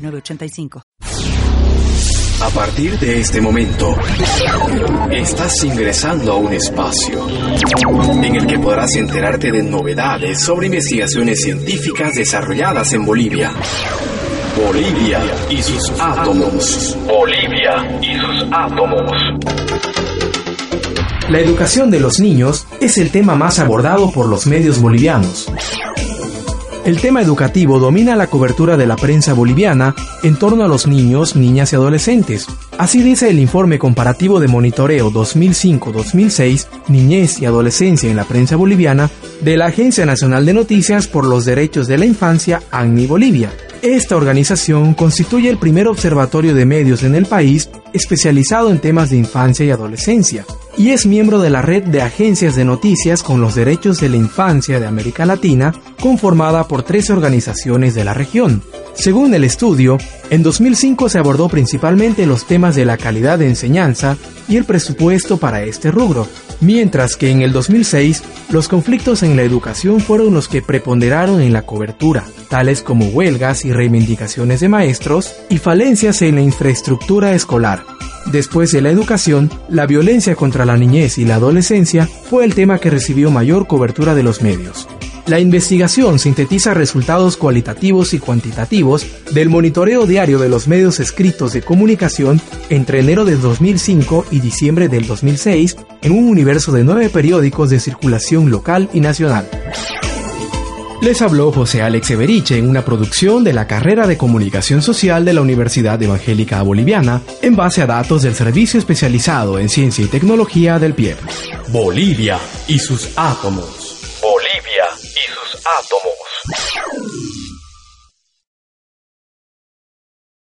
906985. A partir de este momento, estás ingresando a un espacio en el que podrás enterarte de novedades sobre investigaciones científicas desarrolladas en Bolivia. Bolivia y sus átomos. Bolivia y sus átomos. La educación de los niños es el tema más abordado por los medios bolivianos. El tema educativo domina la cobertura de la prensa boliviana en torno a los niños, niñas y adolescentes. Así dice el informe comparativo de monitoreo 2005-2006, Niñez y Adolescencia en la prensa boliviana, de la Agencia Nacional de Noticias por los Derechos de la Infancia, ANNI Bolivia. Esta organización constituye el primer observatorio de medios en el país especializado en temas de infancia y adolescencia, y es miembro de la red de agencias de noticias con los derechos de la infancia de América Latina, conformada por tres organizaciones de la región. Según el estudio, en 2005 se abordó principalmente los temas de la calidad de enseñanza y el presupuesto para este rubro, mientras que en el 2006 los conflictos en la educación fueron los que preponderaron en la cobertura, tales como huelgas y reivindicaciones de maestros y falencias en la infraestructura escolar. Después de la educación, la violencia contra la niñez y la adolescencia fue el tema que recibió mayor cobertura de los medios. La investigación sintetiza resultados cualitativos y cuantitativos del monitoreo diario de los medios escritos de comunicación entre enero de 2005 y diciembre del 2006 en un universo de nueve periódicos de circulación local y nacional. Les habló José Alex Everiche en una producción de la carrera de Comunicación Social de la Universidad Evangélica Boliviana en base a datos del Servicio Especializado en Ciencia y Tecnología del PIEP. Bolivia y sus átomos. Bolivia y sus átomos.